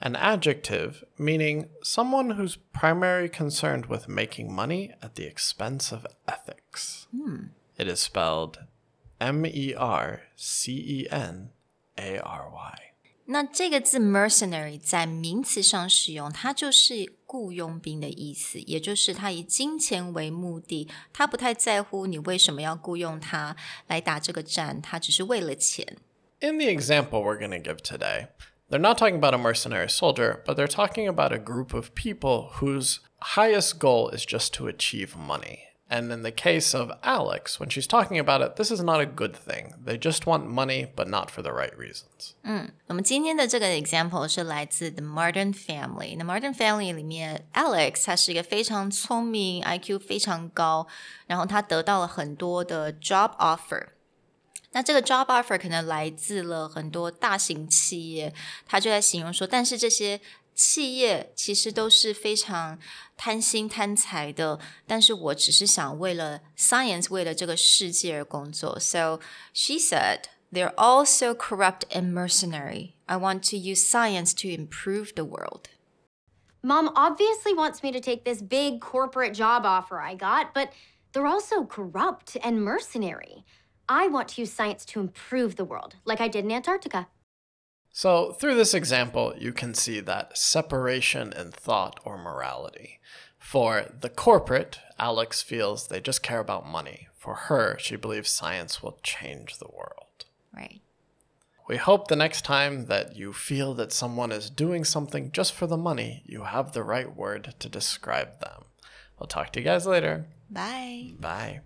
an adjective meaning someone who's primarily concerned with making money at the expense of ethics. It is spelled M E R C E N A R Y. 那这个字 mercenary 在名词上使用，它就是雇佣兵的意思，也就是他以金钱为目的，他不太在乎你为什么要雇佣他来打这个战，他只是为了钱。 In the example we're going to give today, they're not talking about a mercenary soldier, but they're talking about a group of people whose highest goal is just to achieve money. And in the case of Alex, when she's talking about it, this is not a good thing. They just want money, but not for the right reasons. 嗯，我们今天的这个 example 是来自 The Modern Family 里面，Alex 他是一个非常聪明，IQ job offer。那这个 job offer 可能来自了很多大型企业，他就在形容说，但是这些企业其实都是非常贪心贪财的，但是我只是想为了 science，为了这个世界而工作。So she said. They're all so corrupt and mercenary. I want to use science to improve the world. Mom obviously wants me to take this big corporate job offer I got, but they're also corrupt and mercenary. I want to use science to improve the world, like I did in Antarctica. So, through this example, you can see that separation in thought or morality. For the corporate, Alex feels they just care about money. For her, she believes science will change the world. Right. We hope the next time that you feel that someone is doing something just for the money, you have the right word to describe them. We'll talk to you guys later. Bye. Bye.